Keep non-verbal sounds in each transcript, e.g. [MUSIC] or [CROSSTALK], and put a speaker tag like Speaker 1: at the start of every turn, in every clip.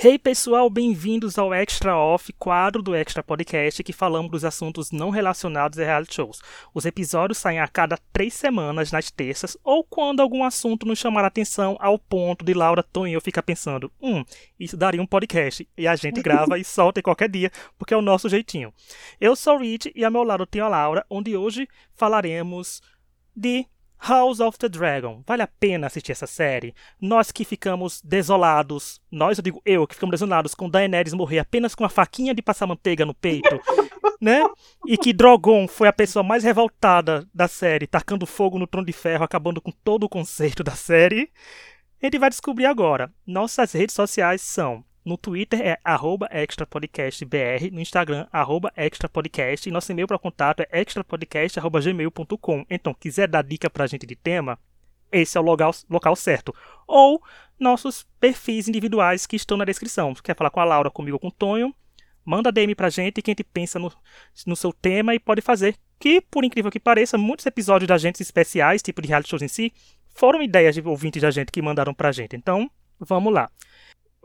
Speaker 1: Hey pessoal, bem-vindos ao Extra Off, quadro do Extra Podcast que falamos dos assuntos não relacionados a reality shows. Os episódios saem a cada três semanas, nas terças, ou quando algum assunto nos chamar a atenção ao ponto de Laura, Tom e eu ficar pensando, hum, isso daria um podcast. E a gente grava e solta em qualquer dia, porque é o nosso jeitinho. Eu sou o Rich e ao meu lado tenho a Laura, onde hoje falaremos de House of the Dragon. Vale a pena assistir essa série? Nós que ficamos desolados, nós, eu digo eu, que ficamos desolados com Daenerys morrer apenas com uma faquinha de passar manteiga no peito, [LAUGHS] né? E que Drogon foi a pessoa mais revoltada da série, tacando fogo no Trono de Ferro, acabando com todo o conceito da série. A gente vai descobrir agora. Nossas redes sociais são no Twitter é extrapodcastbr, no Instagram, extrapodcast, e nosso e-mail para contato é extrapodcast.gmail.com. Então, quiser dar dica para a gente de tema, esse é o local, local certo. Ou nossos perfis individuais que estão na descrição. Quer falar com a Laura, comigo com o Tonho? Manda DM pra gente que a gente pensa no, no seu tema e pode fazer. Que, por incrível que pareça, muitos episódios da gente especiais, tipo de reality shows em si, foram ideias de ouvintes da gente que mandaram pra gente. Então, vamos lá.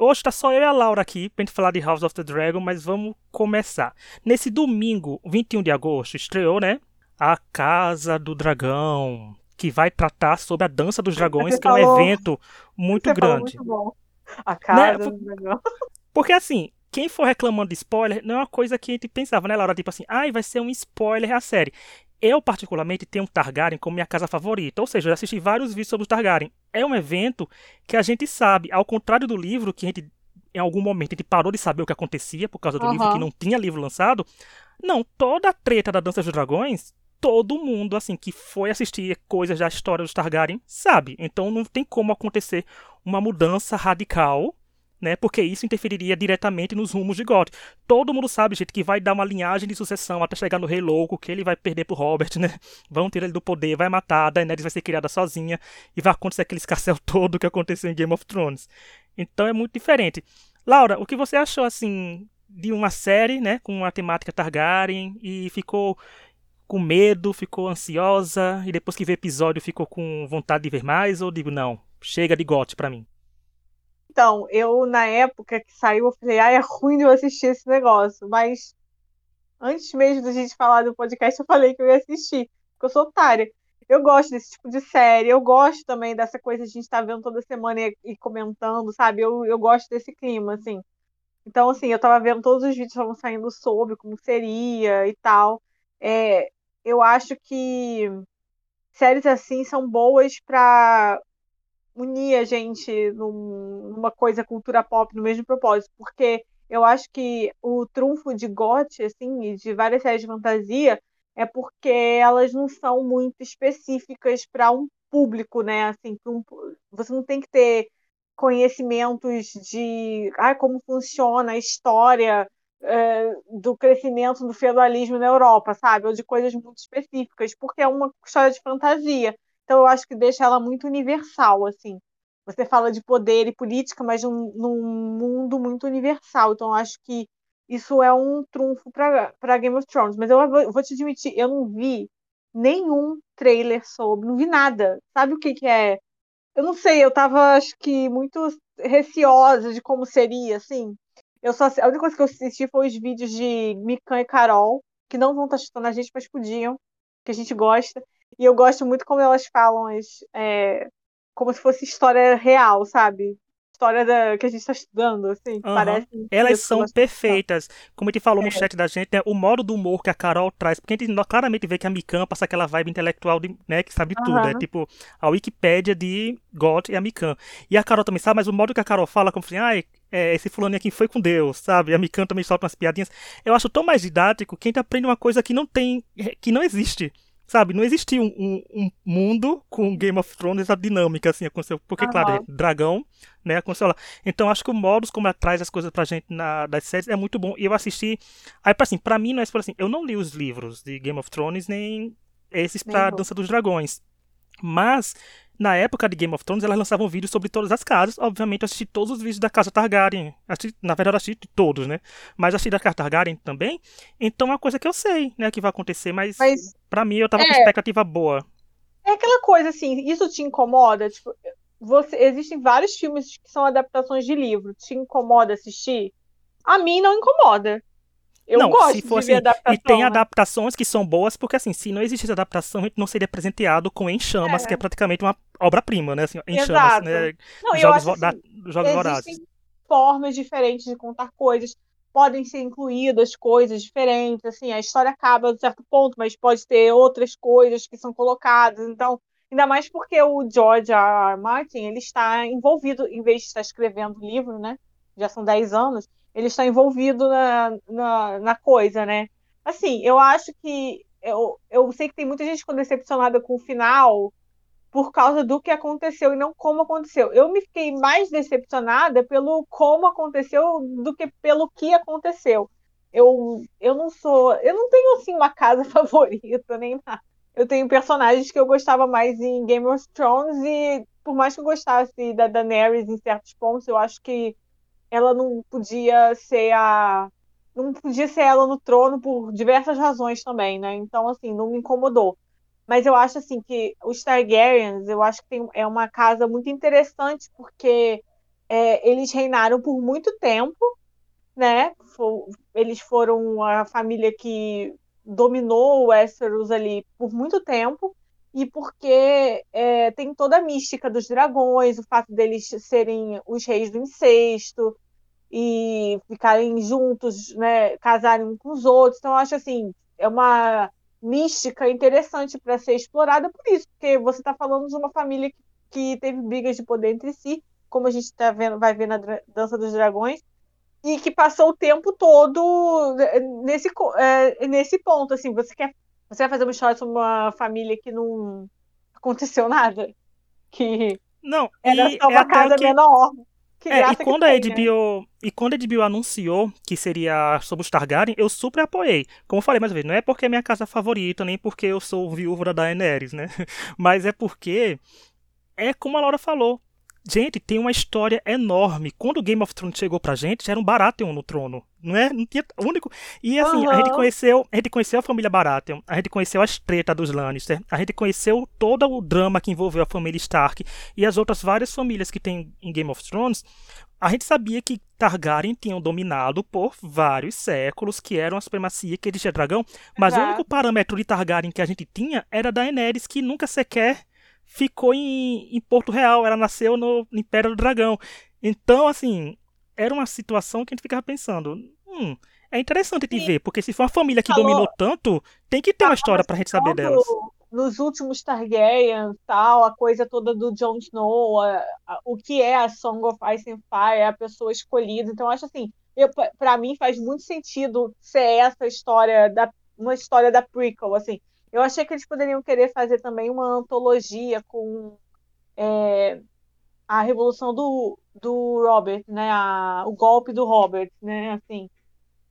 Speaker 1: Hoje tá só eu e a Laura aqui pra gente falar de House of the Dragon, mas vamos começar. Nesse domingo, 21 de agosto, estreou, né? A Casa do Dragão, que vai tratar sobre a Dança dos Dragões, Você que é um evento muito Você grande.
Speaker 2: Muito bom. A Casa né? do Dragão. [LAUGHS]
Speaker 1: Porque assim, quem for reclamando de spoiler, não é uma coisa que a gente pensava, né, Laura? Tipo assim, ai, vai ser um spoiler a série. Eu, particularmente, tenho Targaryen como minha casa favorita, ou seja, eu assisti vários vídeos sobre os Targaryen. É um evento que a gente sabe, ao contrário do livro, que a gente, em algum momento, a gente parou de saber o que acontecia por causa do uhum. livro, que não tinha livro lançado. Não, toda a treta da Dança dos Dragões, todo mundo, assim, que foi assistir coisas da história dos Targaryen, sabe. Então não tem como acontecer uma mudança radical né? Porque isso interferiria diretamente nos rumos de God. Todo mundo sabe, gente, que vai dar uma linhagem de sucessão até chegar no Rei Louco, que ele vai perder pro Robert, né? Vão tirar ele do poder, vai matar, a Daenerys vai ser criada sozinha e vai acontecer aquele escarcel [LAUGHS] todo que aconteceu em Game of Thrones. Então é muito diferente. Laura, o que você achou assim de uma série, né, com a temática Targaryen e ficou com medo, ficou ansiosa e depois que vê episódio ficou com vontade de ver mais ou digo não, chega de GOT para mim?
Speaker 2: Então, eu, na época que saiu, eu falei, ah, é ruim de eu assistir esse negócio. Mas antes mesmo da gente falar do podcast, eu falei que eu ia assistir, porque eu sou otária. Eu gosto desse tipo de série, eu gosto também dessa coisa de a gente estar tá vendo toda semana e, e, comentando, sabe? Eu, eu gosto desse clima, assim. Então, assim, eu tava vendo todos os vídeos que estavam saindo sobre como seria e tal. É, eu acho que séries assim são boas para unir a gente num, numa coisa cultura pop no mesmo propósito, porque eu acho que o trunfo de GOT, assim, e de várias séries de fantasia, é porque elas não são muito específicas para um público, né? Assim, um, você não tem que ter conhecimentos de ah, como funciona a história é, do crescimento do feudalismo na Europa, sabe? Ou de coisas muito específicas, porque é uma história de fantasia. Então eu acho que deixa ela muito universal, assim. Você fala de poder e política, mas num, num mundo muito universal. Então eu acho que isso é um trunfo para Game of Thrones. Mas eu vou, te admitir, eu não vi nenhum trailer sobre, não vi nada. Sabe o que, que é? Eu não sei, eu tava, acho que, muito receosa de como seria, assim. Eu só, a única coisa que eu assisti foi os vídeos de Mikan e Carol, que não vão estar chutando a gente, mas podiam, que a gente gosta. E eu gosto muito como elas falam as, é, como se fosse história real, sabe? História da, que a gente está estudando, assim, uhum. parece.
Speaker 1: Elas são perfeitas. Como a gente falou é. no chat da gente, né, o modo do humor que a Carol traz, porque a gente claramente vê que a Mikan passa aquela vibe intelectual de, né, que sabe uhum. tudo. É tipo a Wikipédia de God e a Mikan. E a Carol também sabe, mas o modo que a Carol fala, como assim, ai, é, esse fulano aqui foi com Deus, sabe? A Mikan também solta umas piadinhas. Eu acho tão mais didático que a gente aprende uma coisa que não tem, que não existe. Sabe, não existia um, um, um, mundo com Game of Thrones, essa dinâmica assim aconteceu. Porque, uhum. claro, é dragão, né? Aconteceu lá. Então, acho que o modus como ela traz as coisas pra gente na, das séries é muito bom. E eu assisti. Aí, assim, pra mim, não é assim, eu não li os livros de Game of Thrones, nem esses pra nem Dança dos Dragões. Mas na época de Game of Thrones, elas lançavam vídeos sobre todas as casas. Obviamente, eu assisti todos os vídeos da casa Targaryen. Assisti, na verdade, eu assisti todos, né? Mas assisti da casa Targaryen também. Então, é uma coisa que eu sei, né, que vai acontecer. Mas, mas para mim, eu tava é, com expectativa boa.
Speaker 2: É aquela coisa assim, isso te incomoda? Tipo, você, existem vários filmes que são adaptações de livro. Te incomoda assistir? A mim não incomoda. Eu
Speaker 1: não,
Speaker 2: gosto
Speaker 1: se for
Speaker 2: de ver
Speaker 1: assim,
Speaker 2: adaptação.
Speaker 1: E tem
Speaker 2: né?
Speaker 1: adaptações que são boas, porque assim, se não existisse adaptação, a gente não seria presenteado com Em Chamas,
Speaker 2: É.
Speaker 1: que é praticamente uma obra-prima, né? Assim, em
Speaker 2: Exato.
Speaker 1: Chamas, né?
Speaker 2: Não, eu
Speaker 1: Jogos,
Speaker 2: acho
Speaker 1: vo- da-
Speaker 2: assim,
Speaker 1: jogos vorazes.
Speaker 2: formas diferentes de contar coisas. Podem ser incluídas coisas diferentes. Assim, a história acaba a certo ponto, mas pode ter outras coisas que são colocadas. Então, ainda mais porque o George R. R. Martin ele está envolvido, em vez de estar escrevendo o livro, né? Já são 10 anos, ele está envolvido na, na, na coisa, né? Assim, eu acho que. Eu, eu sei que tem muita gente ficou decepcionada com o final por causa do que aconteceu e não como aconteceu. Eu me fiquei mais decepcionada pelo como aconteceu do que pelo que aconteceu. Eu, eu não sou. Eu não tenho assim uma casa [LAUGHS] favorita, nem nada. Eu tenho personagens que eu gostava mais em Game of Thrones e por mais que eu gostasse da Daenerys em certos pontos, eu acho que ela não podia ser a. Não podia ser ela no trono por diversas razões também, né? Então, assim, não me incomodou. Mas eu acho assim que os Targaryens, eu acho que tem, é uma casa muito interessante porque é, eles reinaram por muito tempo, né? Fo- Eles foram a família que dominou o Westeros ali por muito tempo e porque é, tem toda a mística dos dragões, o fato deles serem os reis do incesto e ficarem juntos, né? Casarem uns com os outros. Então, acho assim, é uma mística interessante para ser explorada por isso, porque você está falando de uma família que, que teve brigas de poder entre si, como a gente tá vendo, vai ver na Dança dos Dragões, e que passou o tempo todo eh, nesse, eh, nesse ponto. Assim, você quer, você vai fazer uma história sobre uma família que não aconteceu nada? Que
Speaker 1: Não,
Speaker 2: era só
Speaker 1: é
Speaker 2: uma casa
Speaker 1: que...
Speaker 2: menor. Que
Speaker 1: É, e quando, a
Speaker 2: tem, né?
Speaker 1: HBO, e quando a HBO anunciou que seria sobre os Targaryen, eu super apoiei. Como eu falei mais uma vez, não é porque é minha casa favorita, nem porque eu sou viúvo da Daenerys, né? [LAUGHS] Mas é porque é como a Laura falou. Gente, tem uma história enorme. Quando o Game of Thrones chegou pra gente, já era um Baratheon no trono, não é? Não tinha o único. E assim, a gente conheceu, a gente conheceu a família Baratheon, a gente conheceu as tretas dos Lannister, a gente conheceu todo o drama que envolveu a família Stark e as outras várias famílias que tem em Game of Thrones. A gente sabia que Targaryen tinham dominado por vários séculos, que eram a supremacia que eles tinham dragão, mas o
Speaker 2: Exato.
Speaker 1: único parâmetro de Targaryen que a gente tinha era da Daenerys, que nunca sequer ficou em, em Porto Real, ela nasceu no Império do Dragão. Então, assim, era uma situação que a gente ficava pensando, hum, é interessante de
Speaker 2: Sim.
Speaker 1: ver, porque se for uma família que
Speaker 2: Falou-
Speaker 1: dominou tanto, tem que ter uma história pra gente saber delas.
Speaker 2: Nos últimos Targaryen, tal, a coisa toda do Jon Snow, a- a- o que é a Song of Ice and Fire, a pessoa escolhida. Então, acho assim, pra mim faz muito sentido ser essa história, da, uma história da prequel, assim. Eu achei que eles poderiam querer fazer também uma antologia com é, a revolução do, do Robert, né? A- o golpe do Robert, né? Assim.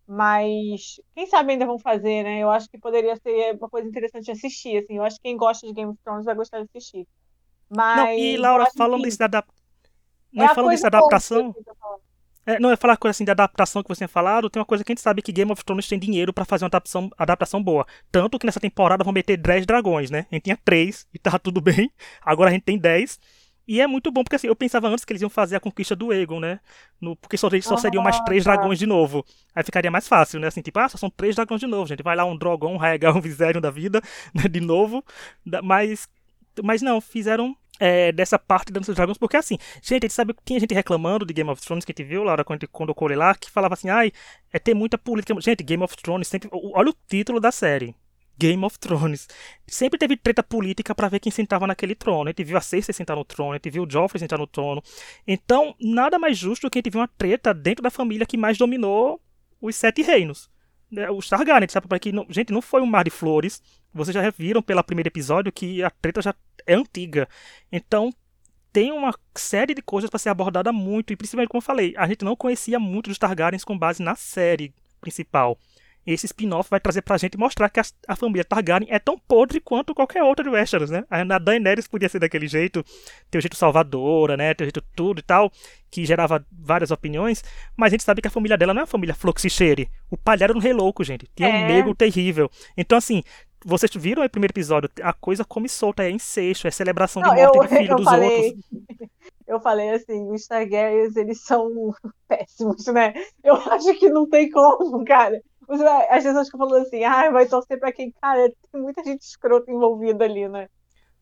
Speaker 2: Mas quem sabe ainda vão fazer, né? Eu acho que poderia ser uma coisa interessante assistir, assim. Eu acho que quem gosta de Game of Thrones vai gostar de assistir. Mas
Speaker 1: Não, e Laura, falando
Speaker 2: que
Speaker 1: desse da adap-
Speaker 2: é
Speaker 1: não,
Speaker 2: a
Speaker 1: falando
Speaker 2: coisa
Speaker 1: da adaptação, É, não, eu falar coisa assim de adaptação que você tinha falado, tem uma coisa que a gente sabe que Game of Thrones tem dinheiro pra fazer uma adaptação, adaptação boa. Tanto que nessa temporada vão meter 10 dragões, né? A gente tinha 3 e tava tudo [LAUGHS] bem. Agora a gente tem 10. E é muito bom, porque assim, eu pensava antes que eles iam fazer a conquista do Aegon, né? No, porque só, só seriam mais 3
Speaker 2: tá.
Speaker 1: dragões de novo. Aí ficaria mais fácil, né? Assim, tipo, ah, só são 3 dragões de novo, gente. Vai lá um Drogon, um Rhaegar, um Viserion da vida, [LAUGHS] né? De novo. Mas, mas não, fizeram é, dessa parte da Dança dos Dragões, porque assim, gente, a gente sabe que tinha gente reclamando de Game of Thrones que a gente viu, Laura, quando, quando eu colei lá, que falava assim, ai, é ter muita política. Gente, Game of Thrones sempre. Olha o título da série. Game of Thrones. Sempre teve treta política pra ver quem sentava naquele trono. A gente viu a Cersei sentar no trono, a gente viu o Joffrey sentar no trono. Então, nada mais justo do que a gente ver uma treta dentro da família que mais dominou os sete reinos. Né, Os Targaryen, sabe? Porque, não, gente, não foi um mar de flores. Vocês já viram pelo primeiro episódio que a treta já é antiga. Então, tem uma série de coisas para ser abordada muito. E principalmente, como eu falei, a gente não conhecia muito dos Targaryens com base na série principal. Esse spin-off vai trazer pra gente mostrar que a, a família Targaryen é tão podre quanto qualquer outra de Westeros, né? A Daenerys podia ser daquele jeito, ter o jeito salvadora, né? Ter o jeito tudo e tal, que gerava várias opiniões, mas a gente sabe que a família dela não é uma família fluxicheire. O palha era um rei louco, gente. Tinha um
Speaker 2: É.
Speaker 1: nego terrível. Então, assim, vocês viram o primeiro episódio? A coisa come solta, é incesto, é celebração não, de morte
Speaker 2: eu,
Speaker 1: de filho [LAUGHS] dos
Speaker 2: falei,
Speaker 1: outros. [LAUGHS]
Speaker 2: Eu falei assim, os Targaryens, eles são [LAUGHS] péssimos, né? Eu acho que não tem como, cara. As pessoas que falam assim, ah, vai torcer pra quem? Cara, tem muita gente escrota envolvida ali, né?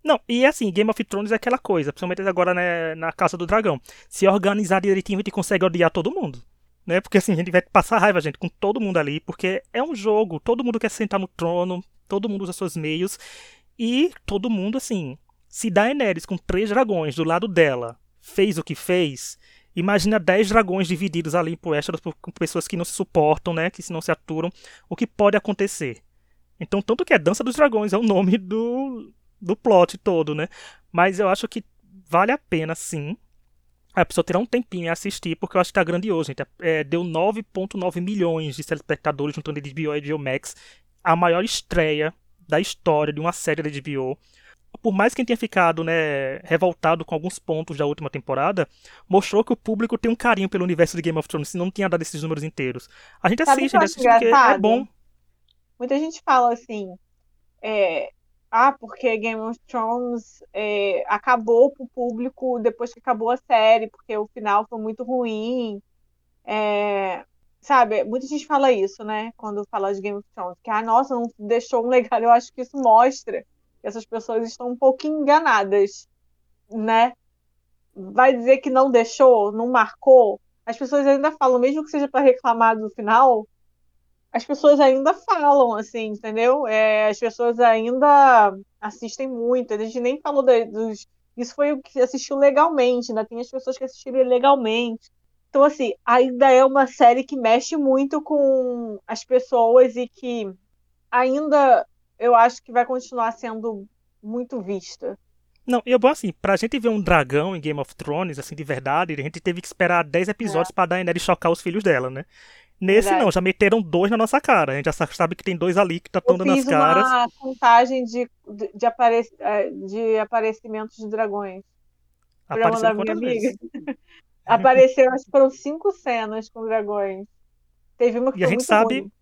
Speaker 1: Não, e assim, Game of Thrones é aquela coisa, principalmente agora né, na Casa do Dragão. Se organizar direitinho, a gente consegue odiar todo mundo. Né? Porque assim, a gente vai passar raiva, gente, com todo mundo ali, porque é um jogo, todo mundo quer sentar no trono, todo mundo usa seus meios, e todo mundo, assim, se Daenerys com três dragões do lado dela fez o que fez, imagina dez dragões divididos ali por Westeros por pessoas que não se suportam, né, que não se aturam, o que pode acontecer. Então, tanto que é Dança dos Dragões é o nome do, do plot todo, né? Mas eu acho que vale a pena, sim, a pessoa terá um tempinho e assistir, porque eu acho que tá grandioso, gente. É, deu 9.9 milhões de telespectadores juntando HBO e HBO Max. A maior estreia da história de uma série da HBO. Por mais que tenha ficado né, revoltado com alguns pontos da última temporada, mostrou que o público tem um carinho pelo universo de Game of Thrones, se não tinha dado esses números inteiros. A gente assiste, a gente assiste porque é bom.
Speaker 2: Muita gente fala assim, é, ah, porque Game of Thrones é, acabou pro público depois que acabou a série, porque o final foi muito ruim. É, sabe, muita gente fala isso, né? Quando fala de Game of Thrones, que, ah, nossa, não deixou um legado. Eu acho que isso mostra essas pessoas estão um pouquinho enganadas, né? Vai dizer que não deixou, não marcou. As pessoas ainda falam, mesmo que seja para reclamar do final, as pessoas ainda falam, assim, entendeu? É, as pessoas ainda assistem muito. A gente nem falou dos. Isso foi o que assistiu legalmente, ainda tem as pessoas que assistiram legalmente. Então, assim, ainda é uma série que mexe muito com as pessoas e que ainda eu acho que vai continuar sendo muito vista.
Speaker 1: Não, e é bom assim, pra gente ver um dragão em Game of Thrones, assim, de verdade, a gente teve que esperar 10 episódios é. pra Daenerys chocar os filhos dela, né? Nesse Verdade. não, já meteram dois na nossa cara. A gente já sabe que tem dois ali que estão dando nas caras.
Speaker 2: uma contagem de, de, de, apare, é, de aparecimentos de dragões.
Speaker 1: Apareceu minha amiga. [LAUGHS]
Speaker 2: Apareceram, acho que foram cinco cenas com dragões. Teve uma que
Speaker 1: e a gente sabe
Speaker 2: ruim.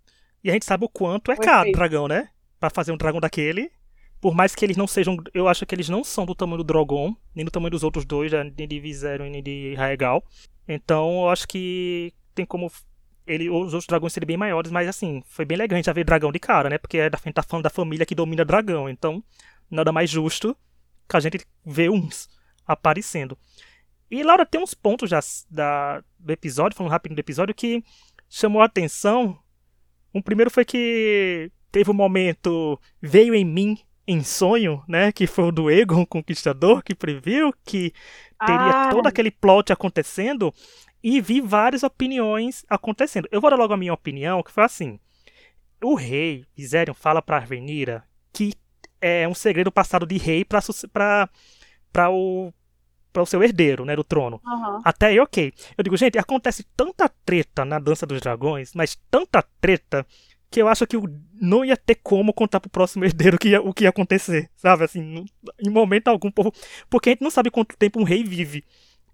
Speaker 1: E a gente sabe o quanto é caro o dragão, né? Pra fazer um dragão daquele. Por mais que eles não sejam. Eu acho que eles não são do tamanho do Drogon, nem do tamanho dos outros dois, nem de Viserion nem de Raegal. Então eu acho que tem como ele, os outros dragões seriam bem maiores, mas assim, foi bem legal a gente já ver dragão de cara, né? Porque a gente tá falando da família que domina dragão, então nada mais justo que a gente ver uns aparecendo. E Laura, tem uns pontos já da, do episódio, falando rápido do episódio, que chamou a atenção. Um primeiro foi que teve um momento, veio em mim em sonho, né? Que foi o do Egon Conquistador, que previu que teria ah. todo aquele plot acontecendo e vi várias opiniões acontecendo. Eu vou dar logo a minha opinião, que foi assim. O rei Viserion fala para Arvenira que é um segredo passado de rei para para o para o seu herdeiro, né, do trono.
Speaker 2: Uhum.
Speaker 1: Até aí, ok. Eu digo, gente, acontece tanta treta na Dança dos Dragões, mas tanta treta que eu acho que não ia ter como contar pro próximo herdeiro que ia, o que ia acontecer, sabe? Assim, em momento algum, porque a gente não sabe quanto tempo um rei vive.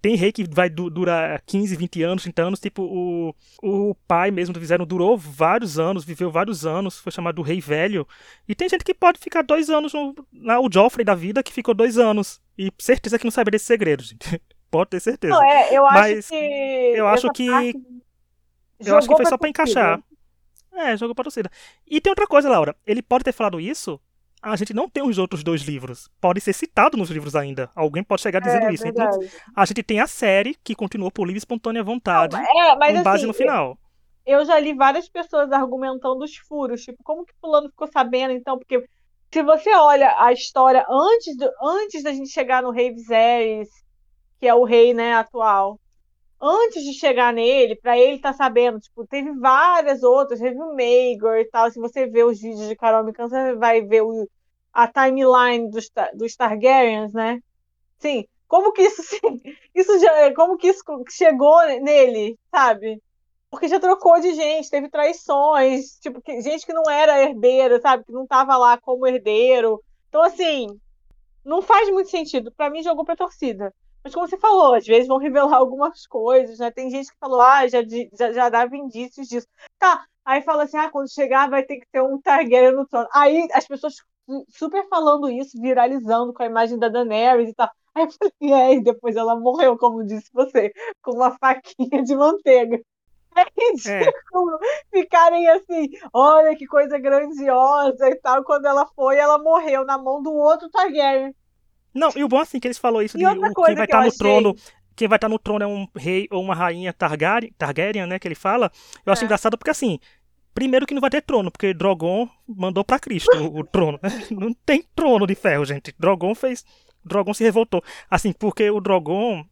Speaker 1: Tem rei que vai du durar 15, 20 anos, 30 anos. Tipo, o, o pai mesmo do Viserion durou vários anos, viveu vários anos, foi chamado Rei Velho. E tem gente que pode ficar dois anos no. Na, o Joffrey da vida que ficou dois anos. E certeza que não sabe desse segredo, [LAUGHS] gente. pode ter certeza.
Speaker 2: Não, é, eu acho
Speaker 1: Mas
Speaker 2: que.
Speaker 1: Eu acho que. Eu acho que foi só pra encaixar. É, jogou pra torcida. E tem outra coisa, Laura. Ele pode ter falado isso a gente não tem os outros dois livros. Pode ser citado nos livros ainda. Alguém pode chegar dizendo
Speaker 2: é,
Speaker 1: isso. Então, a gente tem a série que continuou por livre e espontânea vontade,
Speaker 2: não, é, mas,
Speaker 1: com base
Speaker 2: assim,
Speaker 1: no final.
Speaker 2: Eu já li várias pessoas argumentando os furos, tipo, como que fulano ficou sabendo, então, porque se você olha a história antes, do, antes da gente chegar no rei Viserys, que é o rei, né, atual, antes de chegar nele, para ele tá sabendo, tipo, teve várias outras, teve o Maegor e tal. Se você vê os vídeos de Carol Mikan, você vai ver o, a timeline dos, dos Targaryens, né? Sim, como que isso, [LAUGHS] sim, isso já, como que isso chegou nele, sabe? Porque já trocou de gente, teve traições, tipo, que, gente que não era herdeiro, sabe? Que não tava lá como herdeiro. Então, assim, não faz muito sentido. Para mim, jogou pra torcida. Mas como você falou, às vezes vão revelar algumas coisas, né? Tem gente que falou, ah, já, já, já dava indícios disso. Tá, Aí fala assim: ah, quando chegar vai ter que ter um Targaryen no trono. Aí as pessoas super falando isso, viralizando com a imagem da Daenerys e tal. Aí eu falei, é, e depois ela morreu, como disse você, com uma faquinha de manteiga. [LAUGHS] É ridículo é. ficarem assim, olha que coisa grandiosa e tal. Quando ela foi, ela morreu na mão do outro Targaryen.
Speaker 1: Não, e o bom assim que eles falou isso
Speaker 2: e
Speaker 1: de
Speaker 2: outra
Speaker 1: o,
Speaker 2: coisa
Speaker 1: quem vai estar
Speaker 2: eu
Speaker 1: no
Speaker 2: achei-
Speaker 1: trono, quem vai estar no trono é um rei ou uma rainha Targaryen, Targaryen, né, que ele fala. Eu acho
Speaker 2: É.
Speaker 1: engraçado porque assim, primeiro que não vai ter trono, porque Drogon mandou pra Cristo o, o [LAUGHS] trono. [LAUGHS] Não tem trono de ferro, gente. Drogon fez, Drogon se revoltou. Assim, porque o Drogon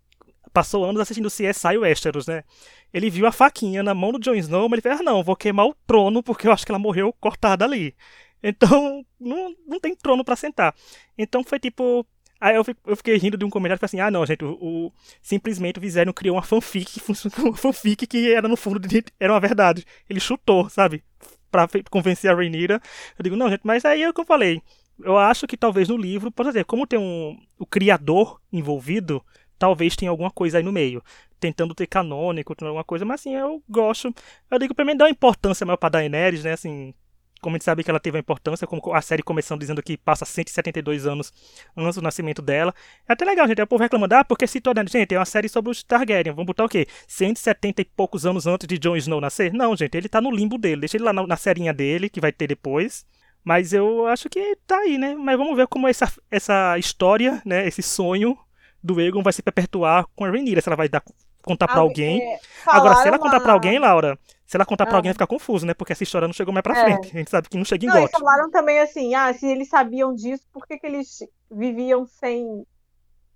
Speaker 1: passou anos assistindo CSI Westeros, né? Ele viu a faquinha na mão do Jon Snow, mas ele fez, ah, não, vou queimar o trono porque eu acho que ela morreu cortada ali. Então, não, não tem trono pra sentar. Então foi tipo. Aí eu, eu fiquei rindo de um comentário que assim: ah, não, gente, o, o- simplesmente o Viserion criou uma fanfic, [LAUGHS] uma fanfic que era no fundo de, era uma verdade. Ele chutou, sabe? Pra convencer a Rhaenyra. Eu digo, não, gente, mas aí é o que eu falei. Eu acho que talvez no livro, por exemplo, como tem um, o criador envolvido, talvez tenha alguma coisa aí no meio. Tentando ter canônico, alguma coisa, mas assim, eu gosto. Eu digo, pra mim, dá uma importância maior pra Daenerys, né? Assim, como a gente sabe que ela teve uma importância, como a série começando dizendo que passa 172 anos antes do nascimento dela. É até legal, gente. Aí o povo reclamando, ah, porque citou, né? Gente, é uma série sobre os Targaryen. Vamos botar o quê? 170 e poucos anos antes de Jon Snow nascer? Não, gente, ele tá no limbo dele. Deixa ele lá na, na serinha dele, que vai ter depois. Mas eu acho que tá aí, né? Mas vamos ver como essa, essa história, né? Esse sonho do Aegon vai se perpetuar com a Rhaenyra. Se ela vai dar, contar pra
Speaker 2: Ah,
Speaker 1: alguém.
Speaker 2: é,
Speaker 1: Agora, se ela contar pra
Speaker 2: uma-
Speaker 1: alguém, Laura, se ela contar pra
Speaker 2: Ah.
Speaker 1: alguém, vai ficar confuso, né? Porque essa história não chegou mais pra
Speaker 2: É.
Speaker 1: frente. A gente sabe que não chega em
Speaker 2: Não, eles falaram também assim, ah, se eles sabiam disso, por que, que eles viviam sem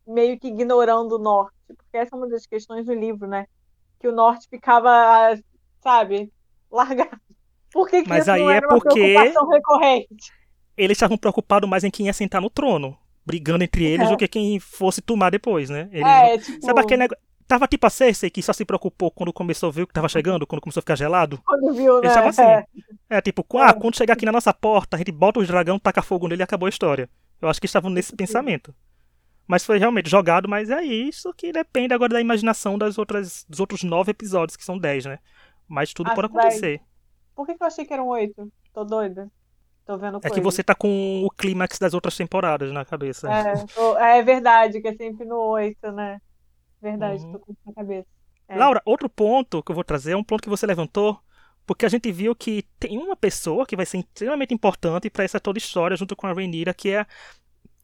Speaker 2: meio que ignorando o norte? Porque essa é uma das questões do livro, né? Que o norte ficava, sabe, [LAUGHS] largado. Por que, que
Speaker 1: Mas
Speaker 2: isso
Speaker 1: aí
Speaker 2: não
Speaker 1: é
Speaker 2: era uma
Speaker 1: porque-
Speaker 2: preocupação recorrente?
Speaker 1: Eles estavam preocupados mais em quem ia sentar no trono. Brigando entre eles
Speaker 2: É.
Speaker 1: do que quem fosse tomar depois, né? Eles
Speaker 2: É, tipo,
Speaker 1: Sabe aquele negócio. Tava tipo a Cersei que só se preocupou quando começou a ver o que tava chegando, quando começou a ficar gelado.
Speaker 2: quando viu, né?
Speaker 1: Eles estavam assim.
Speaker 2: É.
Speaker 1: É tipo, ah, quando chegar aqui na nossa porta, a gente bota os dragão, taca fogo nele e acabou a história. Eu acho que estavam nesse pensamento. Mas foi realmente jogado, mas é isso que depende agora da imaginação das outras, dos outros nove episódios, que são dez, né? Mas tudo
Speaker 2: Ah,
Speaker 1: pode
Speaker 2: vai.
Speaker 1: acontecer.
Speaker 2: Por que, que eu achei que eram oito? Tô doida. Tô vendo
Speaker 1: É
Speaker 2: coisa.
Speaker 1: que você tá com o clímax das outras temporadas na cabeça.
Speaker 2: É, é verdade, que é sempre no oito, né? Verdade,
Speaker 1: Uhum.
Speaker 2: tô com isso na cabeça. É.
Speaker 1: Laura, outro ponto que eu vou trazer é um ponto que você levantou, porque a gente viu que tem uma pessoa que vai ser extremamente importante para essa toda história, junto com a Rhaenyra, que é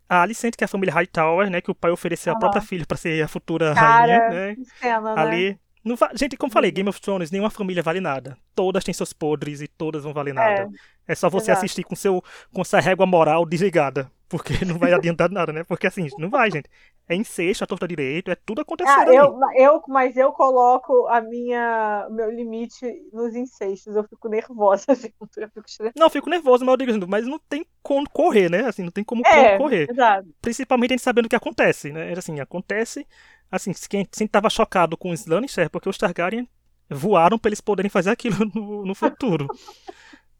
Speaker 1: a Alicent, que é a família Hightower, né? Que o pai ofereceu a
Speaker 2: Aham.
Speaker 1: própria filha para ser a futura
Speaker 2: Cara,
Speaker 1: rainha, né?
Speaker 2: cena, né?
Speaker 1: Ali. Não va- Gente, como falei, Game of Thrones, nenhuma família vale nada. Todas têm seus podres e todas vão valer nada. É, só você
Speaker 2: exato.
Speaker 1: assistir com seu com sua régua moral desligada. Porque não vai adiantar nada, né? Porque assim, não vai, gente. É incesto, a torta direito, é tudo acontecendo
Speaker 2: Ah, eu, eu, mas eu coloco a minha, o meu limite nos incestos. Eu fico nervosa [LAUGHS] junto. Eu fico estressada.
Speaker 1: Não, eu fico nervoso, mas eu digo, mas não tem como correr, né? Assim, não tem como
Speaker 2: É,
Speaker 1: correr.
Speaker 2: exato.
Speaker 1: Principalmente a gente sabendo o que acontece, né? Assim, acontece. Assim, quem sempre tava chocado com os Lannister é porque os Targaryen voaram pra eles poderem fazer aquilo [LAUGHS] no, no futuro.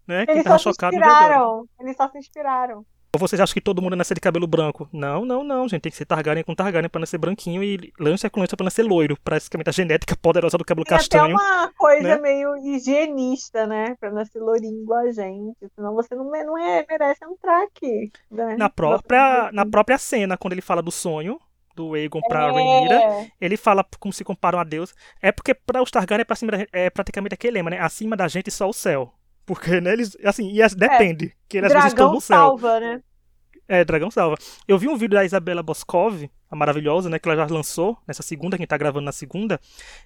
Speaker 1: né? Quem
Speaker 2: Eles
Speaker 1: tava
Speaker 2: só se
Speaker 1: chocado
Speaker 2: inspiraram. Eles só se inspiraram.
Speaker 1: Ou vocês acham que todo mundo é nascer de cabelo branco? Não, não, não, gente. Tem que ser Targaryen com Targaryen pra nascer branquinho e Lannister com Lannister pra nascer loiro. Praticamente a genética poderosa do cabelo
Speaker 2: Tem até
Speaker 1: castanho.
Speaker 2: uma coisa
Speaker 1: né?
Speaker 2: meio higienista, né? Pra nascer lourinho igual a gente. Senão você não, não é, merece entrar aqui. Né?
Speaker 1: Na própria, na própria cena, quando ele fala do sonho do Aegon pra Rhaenyra,
Speaker 2: É,
Speaker 1: ele fala como se comparam a Deus. É porque para os Targaryen é, pra cima da é praticamente aquele lema, né? Acima da gente só o céu. Porque, né, eles, assim, e as- depende, que eles às vezes estão
Speaker 2: dragão
Speaker 1: no céu.
Speaker 2: salva, né?
Speaker 1: É, Dragão Salva. Eu vi um vídeo da Isabela Boscov, a maravilhosa, né, que ela já lançou nessa segunda, quem tá gravando na segunda,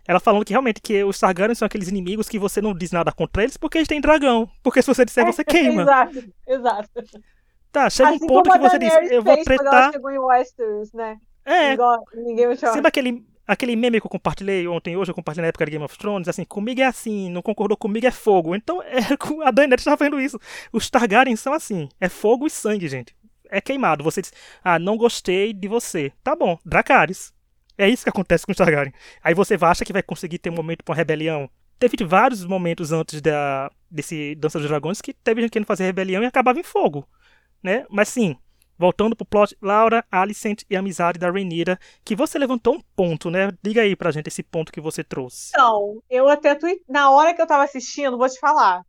Speaker 1: ela falando que realmente que os Targaryen são aqueles inimigos que você não diz nada contra eles porque eles têm dragão. Porque se você disser, você queima.
Speaker 2: exato, exato.
Speaker 1: Tá, chega
Speaker 2: assim
Speaker 1: um ponto que você diz, eu vou
Speaker 2: quando ela
Speaker 1: tretar.
Speaker 2: chegou em Westeros, né?
Speaker 1: É,
Speaker 2: Igual ninguém me chama.
Speaker 1: Sabe aquele, aquele meme que eu compartilhei ontem, hoje eu compartilhei na época de Game of Thrones, assim, comigo é assim, não concordou comigo é fogo. Então, [LAUGHS] é, a Daenerys tá vendo isso. Os Targaryen são assim, é fogo e sangue, gente. É queimado. Você diz, ah, não gostei de você. Tá bom, Dracarys. É isso que acontece com os Targaryen. Aí você acha que vai conseguir ter um momento pra uma rebelião. Teve vários momentos antes da, desse Dança dos Dragões que teve gente querendo fazer rebelião e acabava em fogo. Né? Mas sim, voltando pro plot, Laura, Alicent e a amizade da Rhaenyra, que você levantou um ponto, né? Diga aí pra gente esse ponto que você trouxe.
Speaker 2: Então, eu até na hora que eu tava assistindo, vou te falar.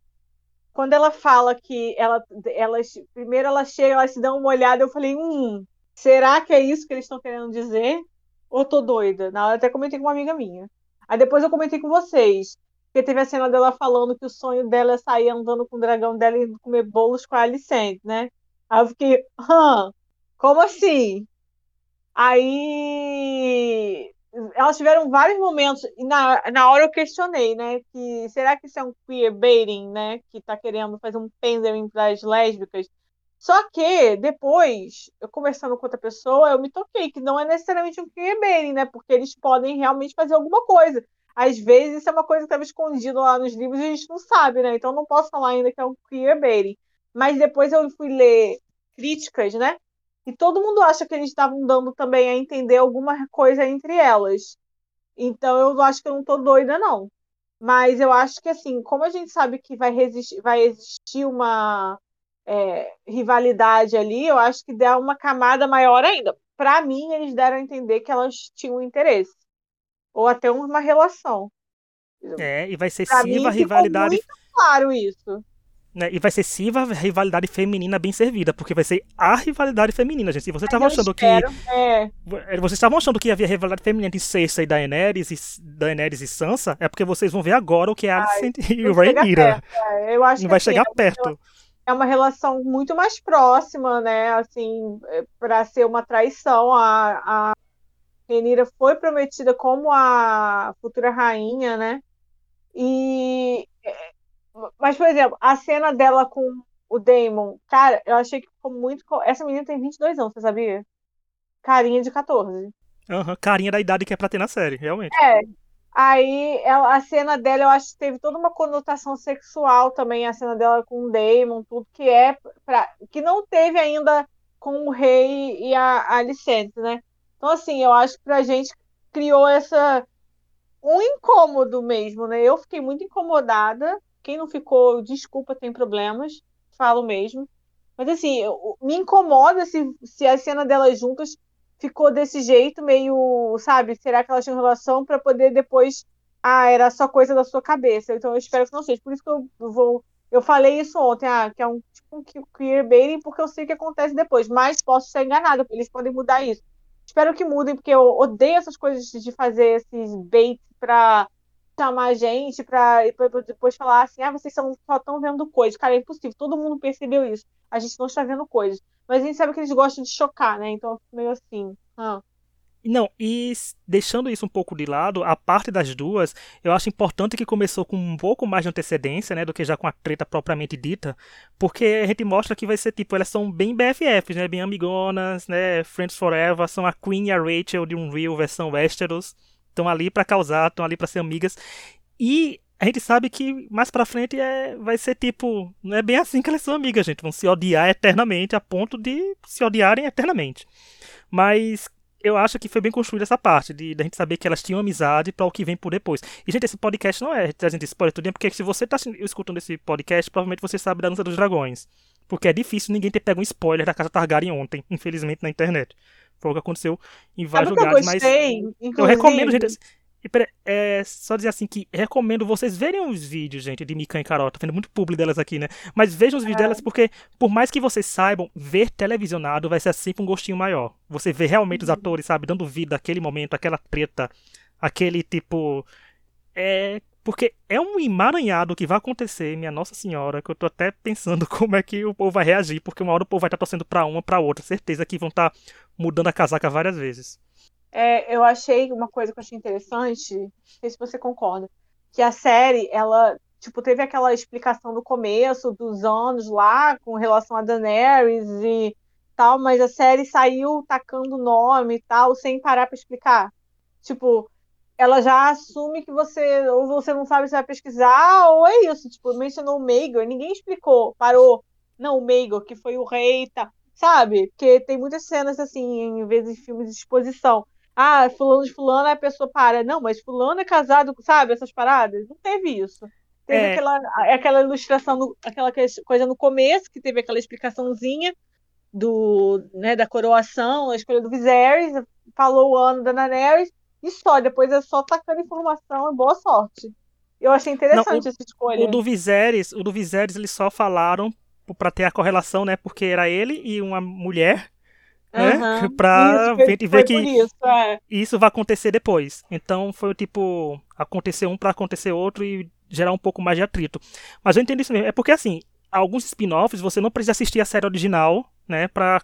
Speaker 2: quando ela fala que ela, elas primeiro ela chega, elas se dão uma olhada, eu falei, hum, será que é isso que eles estão querendo dizer? Ou tô doida? Na hora até comentei com uma amiga minha. Aí depois eu comentei com vocês. Porque teve a cena dela falando que o sonho dela é sair andando com o dragão dela e comer bolos com a Alicente, né? Aí eu fiquei, hã? Como assim? Aí elas tiveram vários momentos, e na, na hora eu questionei, né? Que será que isso é um queerbaiting, né? Que tá querendo fazer um pendering para as lésbicas. Só que depois, eu conversando com outra pessoa, eu me toquei que não é necessariamente um queerbaiting, né? Porque eles podem realmente fazer alguma coisa. Às vezes isso é uma coisa que estava escondido lá nos livros e a gente não sabe, né? Então não posso falar ainda que é um queerbaiting. Mas depois eu fui ler críticas, né? E todo mundo acha que eles estavam dando também a entender alguma coisa entre elas. Então eu acho que eu não tô doida, não. Mas eu acho que assim, como a gente sabe que vai, resistir, vai existir uma é, rivalidade ali, eu acho que dá uma camada maior ainda. Para mim, eles deram a entender que elas tinham interesse. Ou até uma relação.
Speaker 1: É, e vai ser pra sim a rivalidade.
Speaker 2: Muito claro isso.
Speaker 1: Né? E vai ser sim a rivalidade feminina bem servida, porque vai ser a rivalidade feminina, gente. Se você estava achando espero, que. É. é. Vocês estavam achando que havia rivalidade feminina entre Cersei e Daenerys e, Daenerys e Sansa, é porque vocês vão ver agora o que é Alicent e o Rhaenyra.
Speaker 2: É, eu acho
Speaker 1: não vai
Speaker 2: assim,
Speaker 1: chegar
Speaker 2: é
Speaker 1: perto.
Speaker 2: É uma relação muito mais próxima, né? Assim, é, para ser uma traição. A, a Rhaenyra foi prometida como a futura rainha, né? E mas, por exemplo, a cena dela com o Damon, cara, eu achei que ficou muito. Essa menina tem 22 anos, você sabia? Carinha de 14.
Speaker 1: Aham, uhum, carinha da idade que é pra ter na série, realmente.
Speaker 2: É. Aí ela, a cena dela, eu acho que teve toda uma conotação sexual também, a cena dela com o Damon, tudo que é pra, que não teve ainda com o rei e a, a Alicente, né? Então, assim, eu acho que pra gente criou essa um incômodo mesmo, né? Eu fiquei muito incomodada quem não ficou, desculpa, tem problemas, falo mesmo. Mas assim, me incomoda se, se a cena delas juntas ficou desse jeito, meio, sabe? Será que elas tinham relação para poder depois. Ah, era só coisa da sua cabeça. Então eu espero que não seja. Por isso que eu vou. Eu falei isso ontem, ah, que é um tipo um queerbaiting, porque eu sei o que acontece depois. Mas posso ser enganada, eles podem mudar isso. Espero que mudem, porque eu odeio essas coisas de fazer esses baits para chamar a gente pra, depois falar assim, ah, vocês só estão vendo coisas. Cara, é impossível, todo mundo percebeu isso. A gente não está vendo coisas. Mas a gente sabe que eles gostam de chocar, né? Então meio assim. Ah.
Speaker 1: Não, e deixando isso um pouco de lado, a parte das duas, eu acho importante que começou com um pouco mais de antecedência, né, do que já com a treta propriamente dita, porque a gente mostra que vai ser tipo, elas são bem BFFs, né, bem amigonas, né, Friends Forever, são a Queen e a Rachel de um Real versão Westeros, estão ali para causar, estão ali para ser amigas. E a gente sabe que mais pra frente é, vai ser tipo. Não é bem assim que elas são amigas, gente. Vão se odiar eternamente a ponto de se odiarem eternamente. Mas eu acho que foi bem construída essa parte, de, de a gente saber que elas tinham amizade para o que vem por depois. E, gente, esse podcast não é trazendo spoiler tudo, porque se você tá escutando esse podcast, provavelmente você sabe da dança dos dragões. Porque é difícil ninguém ter pego um spoiler da Casa Targaryen ontem, infelizmente, na internet. Foi o que aconteceu em vários
Speaker 2: Sabe
Speaker 1: lugares.
Speaker 2: Eu, gostei,
Speaker 1: mas eu recomendo, gente. É, só dizer assim que recomendo vocês verem os vídeos, gente, de Mikan e Carol. Tô vendo muito publi delas aqui, né? Mas vejam os vídeos é. delas porque, por mais que vocês saibam, ver televisionado vai ser sempre um gostinho maior. Você vê realmente os uhum. atores, sabe, dando vida àquele momento, aquela treta, aquele tipo. É. Porque é um emaranhado que vai acontecer, minha Nossa Senhora, que eu tô até pensando [LAUGHS] como é que o povo vai reagir, porque uma hora o povo vai estar tá torcendo pra uma, pra outra. Certeza que vão estar tá mudando a casaca várias vezes.
Speaker 2: É, eu achei uma coisa que eu achei interessante, não sei se você concorda, que a série, ela, tipo, teve aquela explicação no começo dos anos lá, com relação a Daenerys e tal, mas a série saiu tacando nome e tal, sem parar para explicar. Tipo, ela já assume que você ou você não sabe se vai pesquisar, ou é isso, tipo, mencionou o Maegor, ninguém explicou, parou. Não, o Maegor, que foi o rei, tá, sabe? Porque tem muitas cenas assim, em vez de filmes de exposição. Ah, fulano de fulano, a pessoa para. Não, mas fulano é casado, sabe? Essas paradas. Não teve isso. Teve é. aquela, aquela ilustração, no, aquela coisa no começo, que teve aquela explicaçãozinha do, né, da coroação, a escolha do Viserys, falou o ano da Daenerys, e só, depois é só tacando informação e boa sorte. Eu achei interessante não, o, essa escolha.
Speaker 1: O do Viserys, o do Viserys eles só falaram para ter a correlação, né? Porque era ele e uma mulher né? Uhum. [LAUGHS] Pra isso, ver, ver que isso, é. isso vai acontecer depois. Então foi tipo, acontecer um para acontecer outro e gerar um pouco mais de atrito. Mas eu entendo isso mesmo. É porque assim, alguns spin-offs você não precisa assistir a série original, né, pra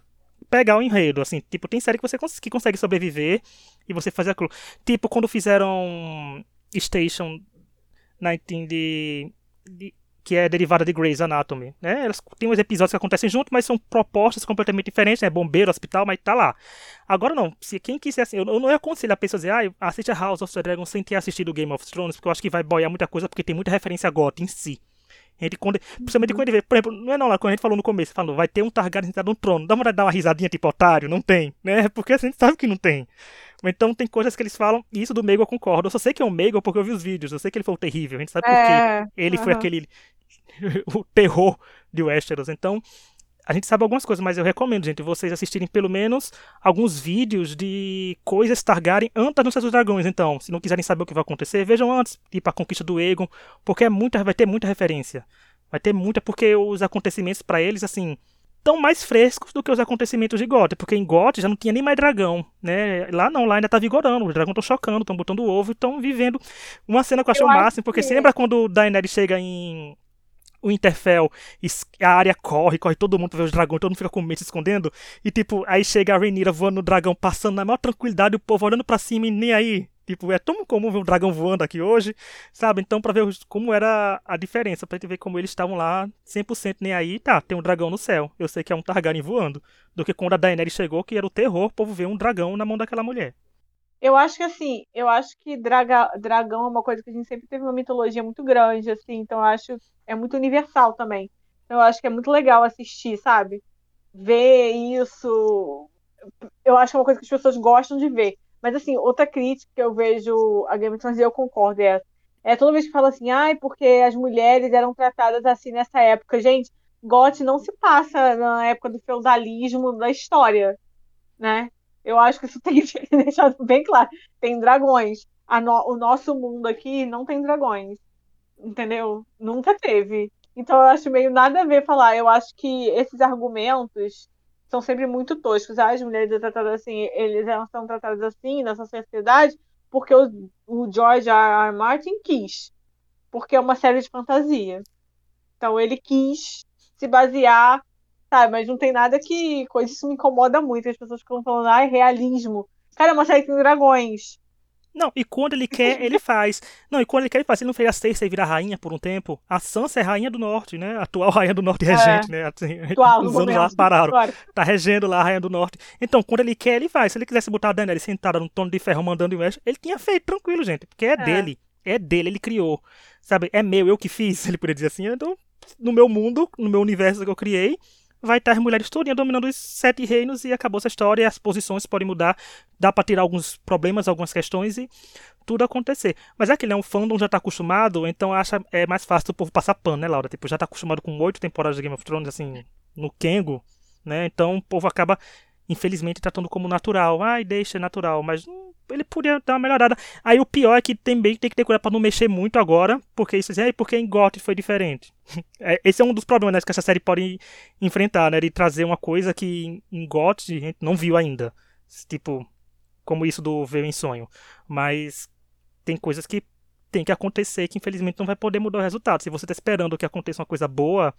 Speaker 1: pegar o enredo, assim, tipo, tem série que você cons que consegue sobreviver e você fazer aquilo. Tipo, quando fizeram Station 19 de, de que é derivada de Grey's Anatomy, né? Elas têm uns episódios que acontecem junto, mas são propostas completamente diferentes, né? Bombeiro, hospital, mas tá lá. Agora não, se quem quiser, assim, eu, não aconselho a pessoa dizer, ah, assiste a House of the Dragon sem ter assistido Game of Thrones, porque eu acho que vai boiar muita coisa, porque tem muita referência a GOT em si. Gente, quando, principalmente quando gente vê, por exemplo, não é não lá, quando a gente falou no começo, falou, vai ter um Targaryen sentado no trono, dá uma dar uma risadinha tipo otário, não tem, né? [LAUGHS] Porque a gente sabe que não tem. Então tem coisas que eles falam, e isso do Mego eu concordo. Eu só sei que é um Mego porque eu vi os vídeos, eu sei que ele foi o terrível, a gente sabe é, porque ele foi aquele [LAUGHS] o terror de Westeros. Então, a gente sabe algumas coisas, mas eu recomendo, gente, vocês assistirem pelo menos alguns vídeos de coisas Targaryen antes dos Dragões. Então, se não quiserem saber o que vai acontecer, vejam antes, tipo a conquista do Aegon, porque é muita, vai ter muita referência. Vai ter muita, porque os acontecimentos para eles, assim, tão mais frescos do que os acontecimentos de Goth, porque em Goth já não tinha nem mais dragão, né? Lá não, lá ainda tá vigorando, os dragões estão chocando, estão botando ovo, estão vivendo uma cena que eu acho o máximo, porque que... você lembra quando Daenerys chega em o Interfell, a área corre, corre todo mundo pra ver os dragões, todo mundo fica com medo se escondendo. E tipo, aí chega a Rhaenyra voando no dragão, passando na maior tranquilidade, o povo olhando para cima e nem aí. Tipo, é tão comum ver um dragão voando aqui hoje, sabe? Então, pra ver como era a diferença, pra gente ver como eles estavam lá 100% nem aí, tá, tem um dragão no céu. Eu sei que é um Targaryen voando. Do que quando a Daenerys chegou, que era o terror, o povo ver um dragão na mão daquela mulher.
Speaker 2: Eu acho que assim, eu acho que draga, dragão é uma coisa que a gente sempre teve uma mitologia muito grande, assim, então eu acho é muito universal também. Então eu acho que é muito legal assistir, sabe? Ver isso. Eu acho que é uma coisa que as pessoas gostam de ver. Mas assim, outra crítica que eu vejo a Game of Thrones e eu concordo é, é toda vez que fala assim, ai, porque as mulheres eram tratadas assim nessa época. Gente, GOT não se passa na época do feudalismo da história, né? Eu acho que isso tem que [LAUGHS] ser deixado bem claro. Tem dragões. No, o nosso mundo aqui não tem dragões. Entendeu? Nunca teve. Então eu acho meio nada a ver falar. Eu acho que esses argumentos são sempre muito toscos. Ah, as mulheres são tratadas assim, eles são tratados assim nessa sociedade porque o, o George R. R. Martin quis. Porque é uma série de fantasia. Então ele quis se basear Mas não tem nada que. Coisa isso me incomoda muito. As pessoas ficam falando, ai, realismo. Cara, é uma série que tem dragões.
Speaker 1: Não, e quando ele quer, [LAUGHS] ele faz. Não, e quando ele quer, ele faz. Ele não fez a Cersei virar rainha por um tempo. A Sansa é rainha do norte, né? Atual rainha do norte regente, é. né? Assim, [LAUGHS] Atual, os anos lá pararam. Claro. Tá regendo lá a rainha do norte. Então, quando ele quer, ele faz. Se ele quisesse botar a Daenerys sentada no trono de ferro mandando em West, ele tinha feito tranquilo, gente. Porque é, é, dele. É dele, ele criou. Sabe? É meu, eu que fiz, [LAUGHS] ele poderia dizer assim. Então, no meu mundo, no meu universo que eu criei, vai estar as mulheres todas dominando os sete reinos e acabou essa história as posições podem mudar, dá para tirar alguns problemas, algumas questões e tudo acontecer. Mas é que né, um fandom já tá acostumado, então acha é mais fácil o povo passar pano, né, Laura? Tipo, já tá acostumado com oito temporadas de Game of Thrones, assim, no Kengo, né? Então o povo acaba, infelizmente, tratando como natural. Ai, deixa natural, mas ele podia dar uma melhorada. Aí o pior é que também tem que ter cuidado para não mexer muito agora, porque isso é porque em GOT foi diferente. [LAUGHS] É, esse é um dos problemas né, que essa série pode enfrentar, né? De trazer uma coisa que em GOT a gente não viu ainda. Tipo, como isso do Ver em Sonho. Mas tem coisas que tem que acontecer que infelizmente não vai poder mudar o resultado. Se você está esperando que aconteça uma coisa boa,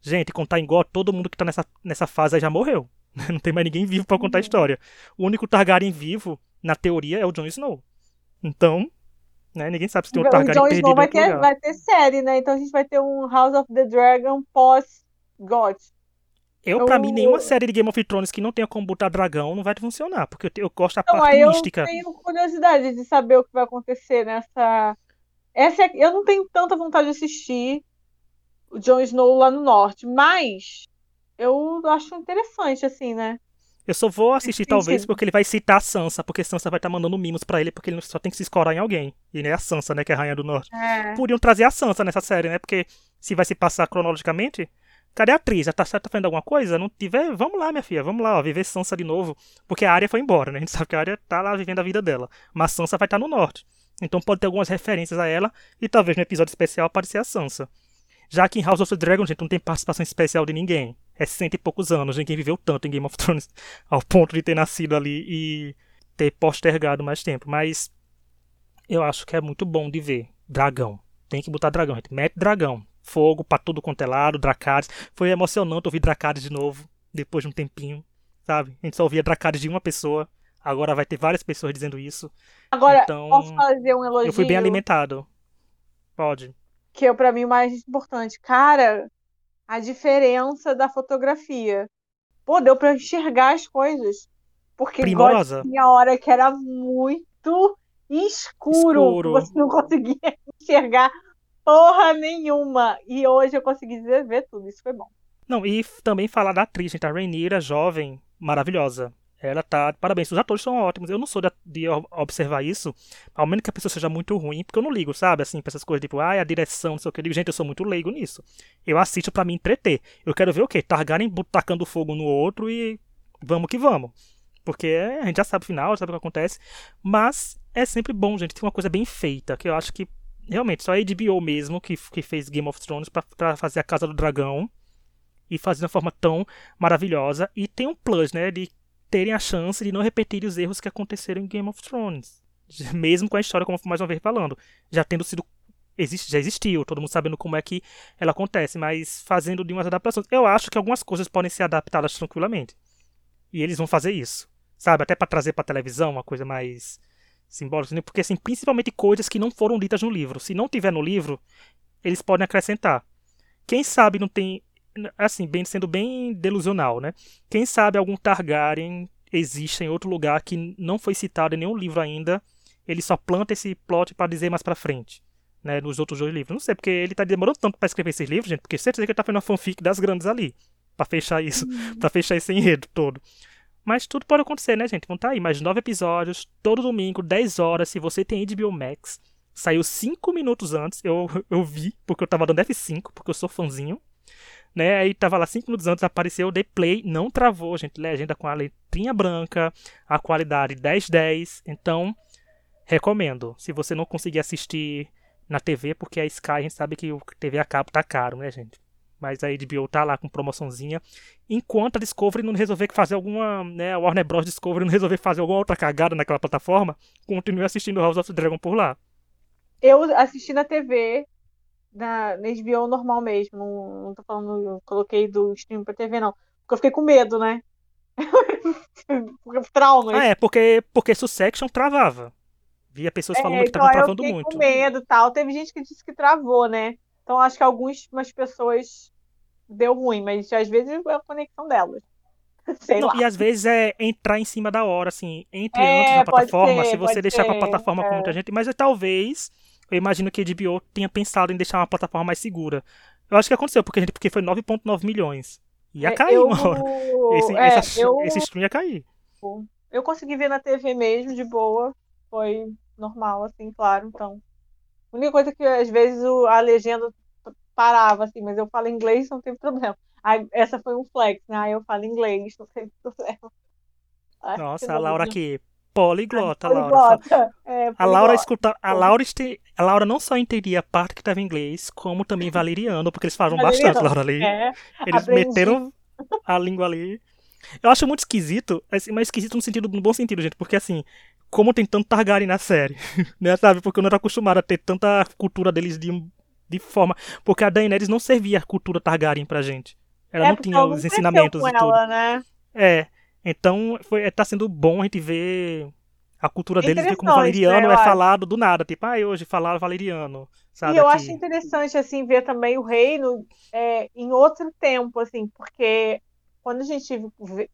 Speaker 1: gente, contar em GOT, todo mundo que está nessa, nessa fase já morreu. [LAUGHS] Não tem mais ninguém vivo para contar a uhum. história. O único Targaryen vivo na teoria, é o Jon Snow. Então, né, ninguém sabe se tem um Targaryen
Speaker 2: o Jon Snow vai ter, vai ter série, né? Então a gente vai ter um House of the Dragon pós-God.
Speaker 1: Eu, pra mim, nenhuma série de Game of Thrones que não tenha como botar dragão não vai funcionar, porque eu, eu gosto da então, parte mística.
Speaker 2: Eu tenho curiosidade de saber o que vai acontecer nessa. Essa é... Eu não tenho tanta vontade de assistir o Jon Snow lá no norte, mas eu acho interessante, assim, né?
Speaker 1: Eu só vou assistir, talvez, porque ele vai citar a Sansa, porque Sansa vai estar tá mandando mimos para ele, porque ele só tem que se escorar em alguém. E nem a Sansa, né, que é a Rainha do Norte. É. Podiam trazer a Sansa nessa série, né? Porque se vai se passar cronologicamente, cadê a atriz? Já tá, tá fazendo alguma coisa? Não tiver? Vamos lá, minha filha, vamos lá, ó, viver Sansa de novo. Porque a área foi embora, né? A gente [LAUGHS] sabe que a área tá lá vivendo a vida dela. Mas Sansa vai estar tá no norte. Então pode ter algumas referências a ela e talvez no episódio especial aparecer a Sansa. Já que em House of the Dragon, gente, não tem participação especial de ninguém. É cento e poucos anos, ninguém viveu tanto em Game of Thrones [LAUGHS] ao ponto de ter nascido ali e ter postergado mais tempo. Mas eu acho que é muito bom de ver. Dragão. Tem que botar dragão, gente. Mete dragão. Fogo pra tudo quanto é lado, Dracarys. Foi emocionante ouvir Dracarys de novo, depois de um tempinho, sabe? A gente só ouvia Dracarys de uma pessoa. Agora vai ter várias pessoas dizendo isso.
Speaker 2: Agora, então, posso fazer um elogio?
Speaker 1: Eu fui bem alimentado. Pode.
Speaker 2: Que é pra mim o mais importante. Cara, a diferença da fotografia. Pô, deu pra enxergar as coisas. Porque
Speaker 1: Primorosa.
Speaker 2: tinha hora que era muito escuro. escuro. Você não conseguia [LAUGHS] enxergar porra nenhuma. E hoje eu consegui ver tudo. Isso foi bom.
Speaker 1: Não, e também falar da atriz, gente, a Rainira, jovem, maravilhosa. Ela tá. Parabéns, os atores são ótimos. Eu não sou de, de, observar isso, ao menos que a pessoa seja muito ruim, porque eu não ligo, sabe? Assim, pra essas coisas, tipo, ah, a direção, não sei o que. Eu digo, gente, eu sou muito leigo nisso. Eu assisto para me entreter. Eu quero ver o quê? Targaryen tacando fogo no outro e vamos que vamos. Porque a gente já sabe o final, sabe o que acontece. Mas é sempre bom, gente, ter uma coisa bem feita, que eu acho que realmente só a HBO mesmo que, que fez Game of Thrones para fazer a Casa do Dragão e fazer de uma forma tão maravilhosa. E tem um plus, né, de terem a chance de não repetir os erros que aconteceram em Game of Thrones. [LAUGHS] Mesmo com a história, como mais uma vez falando, já tendo sido. Existe, já existiu, todo mundo sabendo como é que ela acontece, mas fazendo de umas adaptações. Eu acho que algumas coisas podem ser adaptadas tranquilamente. E eles vão fazer isso. Sabe? Até para trazer para televisão uma coisa mais simbólica. Né? Porque, assim, principalmente coisas que não foram ditas no livro. Se não tiver no livro, eles podem acrescentar. Quem sabe não tem assim, bem, sendo bem delusional, né? Quem sabe algum Targaryen existe em outro lugar que não foi citado em nenhum livro ainda. Ele só planta esse plot para dizer mais para frente, né? Nos outros dois livros. Não sei, porque ele tá demorando tanto para escrever esses livros, gente, porque certeza que ele tá fazendo uma fanfic das grandes ali. para fechar isso, uhum. para fechar esse enredo todo. Mas tudo pode acontecer, né, gente? Vão tá aí mais nove episódios, todo domingo, 10 horas. Se você tem HBO Max, saiu 5 minutos antes. Eu, [LAUGHS] eu vi, porque eu tava dando F5, porque eu sou fãzinho né? Aí tava lá cinco minutos antes, apareceu o The Play, não travou, gente. Legenda com a letrinha branca, a qualidade 1010. Então, recomendo. Se você não conseguir assistir na TV, porque a Sky a gente sabe que o TV a cabo tá caro, né, gente? Mas a HBO tá lá com promoçãozinha. Enquanto a Discovery não resolver fazer alguma, né, a Warner Bros. Discovery não resolver fazer alguma outra cagada naquela plataforma, continue assistindo House of the Dragon por lá.
Speaker 2: Eu assisti na TV, na, na HBO normal mesmo. Não, não tô falando, eu coloquei do stream pra TV, não. Porque eu fiquei com medo, né? [LAUGHS] Trauma.
Speaker 1: Ah, é, porque, porque Succession travava. Via pessoas é, falando que então, tava travando muito.
Speaker 2: com medo tal. Teve gente que disse que travou, né? Então acho que algumas pessoas deu ruim, mas às vezes é a conexão delas. [LAUGHS] Sei
Speaker 1: não,
Speaker 2: lá.
Speaker 1: E às vezes é entrar em cima da hora, assim, entre é, antes na plataforma, ser, se você deixar ser, pra plataforma é. com muita gente, mas é, talvez eu imagino que a HBO tenha pensado em deixar uma plataforma mais segura. Eu acho que aconteceu, porque, gente, porque foi 9,9 milhões. Ia é, cair eu, uma hora. Esse, é, essa, eu, esse stream ia cair.
Speaker 2: Eu consegui ver na TV mesmo, de boa. Foi normal, assim, claro. Então. A única coisa que às vezes a legenda parava, assim, mas eu falo inglês, não tem problema. Aí, essa foi um flex, né? Aí eu falo inglês, não tem [LAUGHS] problema.
Speaker 1: Nossa, a Laura aqui, Poliglota, Laura. É, a Laura escuta, a Laura, este, a Laura não só entendia a parte que estava em inglês, como também valeriano, porque eles falam bastante, Laura ali. É, eles aprendi. meteram a língua ali. Eu acho muito esquisito, mas esquisito no sentido, no bom sentido, gente, porque assim, como tem tanto Targaryen na série, [LAUGHS] né, sabe? Porque eu não era acostumado a ter tanta cultura deles de, de forma, porque a Daenerys não servia a cultura Targaryen pra gente. Ela é, não tinha os ensinamentos e tudo. Ela, né? É. Então, foi, tá sendo bom a gente ver a cultura deles, ver como o valeriano né, é falado do nada. Tipo, ah, hoje falaram valeriano. Sabe,
Speaker 2: e eu aqui. acho interessante, assim, ver também o reino é, em outro tempo, assim, porque quando a gente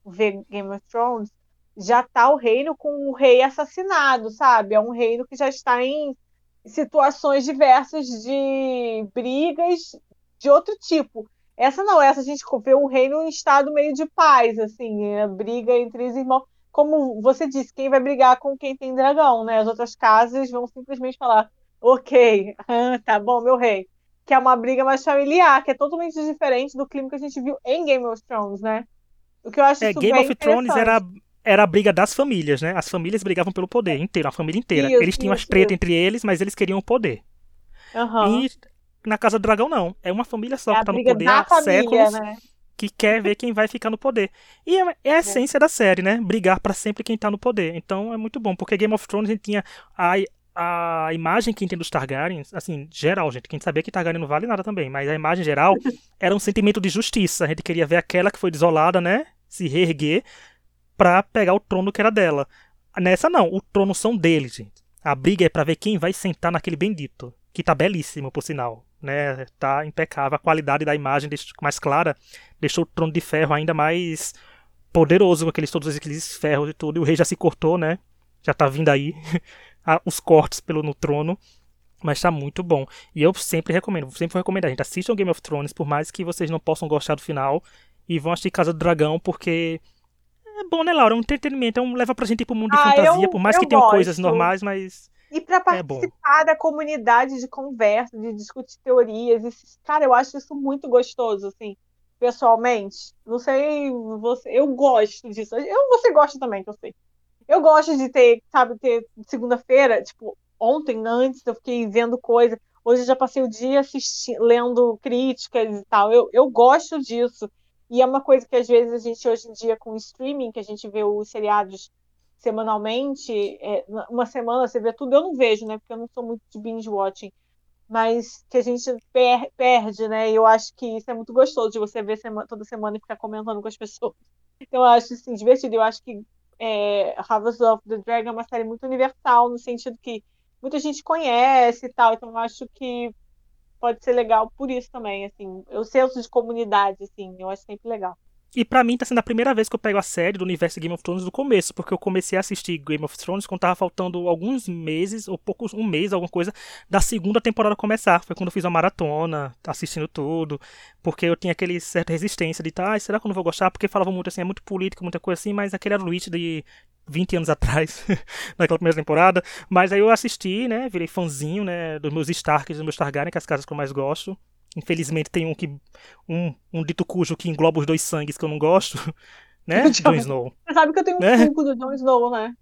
Speaker 2: vê Game of Thrones, já tá o reino com o rei assassinado, sabe? É um reino que já está em situações diversas de brigas de outro tipo. Essa não, essa a gente vê o reino em estado meio de paz, assim, a briga entre os irmãos. Como você disse, quem vai brigar com quem tem dragão, né? As outras casas vão simplesmente falar, ok, [LAUGHS] tá bom, meu rei. Que é uma briga mais familiar, que é totalmente diferente do clima que a gente viu em Game of Thrones, né? O que eu acho
Speaker 1: é, Game of Thrones era, era a briga das famílias, né? As famílias brigavam pelo poder inteiro, a família inteira.
Speaker 2: Isso,
Speaker 1: eles tinham
Speaker 2: isso,
Speaker 1: as tretas entre eles, mas eles queriam o poder.
Speaker 2: Aham.
Speaker 1: E na Casa do Dragão, não. É uma família só
Speaker 2: É
Speaker 1: que
Speaker 2: a
Speaker 1: tá no poder há
Speaker 2: família,
Speaker 1: séculos
Speaker 2: né?
Speaker 1: que quer ver quem vai ficar no poder. E é, é a essência da série, né? Brigar pra sempre quem tá no poder. Então é muito bom, porque Game of Thrones a gente tinha a, a imagem que tem dos Targaryens, assim, geral, gente. Quem sabia que Targaryen não vale nada também, mas a imagem geral [LAUGHS] era um sentimento de justiça. A gente queria ver aquela que foi desolada, né? Se reerguer pra pegar o trono que era dela. Nessa não, o trono são deles, gente. A briga é pra ver quem vai sentar naquele bendito, que tá belíssimo, por sinal, né? Tá impecável, a qualidade da imagem deixou mais clara, deixou o trono de ferro ainda mais poderoso com aqueles todos aqueles ferros e tudo. E o rei já se cortou, né? Já tá vindo aí [LAUGHS] os cortes pelo no trono. Mas tá muito bom. E eu sempre recomendo, sempre vou recomendar, gente. Assistam Game of Thrones, por mais que vocês não possam gostar do final. E vão assistir Casa do Dragão, porque é bom, né, Laura? É um entretenimento, é um, leva pra gente ir pro mundo de
Speaker 2: Ah,
Speaker 1: fantasia,
Speaker 2: eu-
Speaker 1: por mais que tenham coisas normais, mas.
Speaker 2: E para
Speaker 1: É
Speaker 2: participar da comunidade de conversa, de discutir teorias, esses, cara, eu acho isso muito gostoso, assim, pessoalmente. Não sei, você, eu gosto disso. Eu, você gosta também, que eu sei. Eu gosto de ter, sabe, ter segunda-feira, tipo, ontem, antes, eu fiquei vendo coisa. Hoje eu já passei o dia assistindo, lendo críticas e tal. Eu, eu gosto disso. E é uma coisa que às vezes a gente, hoje em dia, com o streaming, que a gente vê os seriados semanalmente, é, uma semana você vê tudo, eu não vejo, né? Porque eu não sou muito de binge watching, mas que a gente per- perde, né? E eu acho que isso é muito gostoso de você ver toda semana e ficar comentando com as pessoas. Então eu acho assim, divertido. Eu acho que é, House of the Dragon é uma série muito universal, no sentido que muita gente conhece e tal, então eu acho que pode ser legal por isso também, assim, o senso de comunidade, assim, eu acho sempre legal.
Speaker 1: E pra mim tá sendo a primeira vez que eu pego a série do universo Game of Thrones do começo, porque eu comecei a assistir Game of Thrones quando tava faltando alguns meses, ou poucos, um mês, alguma coisa, da segunda temporada começar. Foi quando eu fiz uma maratona, assistindo tudo, porque eu tinha aquele certa resistência de, tá, será que eu não vou gostar? Porque falavam muito assim, é muito político, muita coisa assim, mas aquele era o de 20 anos atrás, [LAUGHS] naquela primeira temporada. Mas aí eu assisti, né, virei fãzinho, né, dos meus Starks, dos meus Targaryen, que é as casas que eu mais gosto. Infelizmente tem um que um, um dito cujo que engloba os dois sangues que eu não gosto, [LAUGHS] né? Jon Snow.
Speaker 2: Você sabe que eu tenho um
Speaker 1: Né?
Speaker 2: Funko do Jon Snow, né?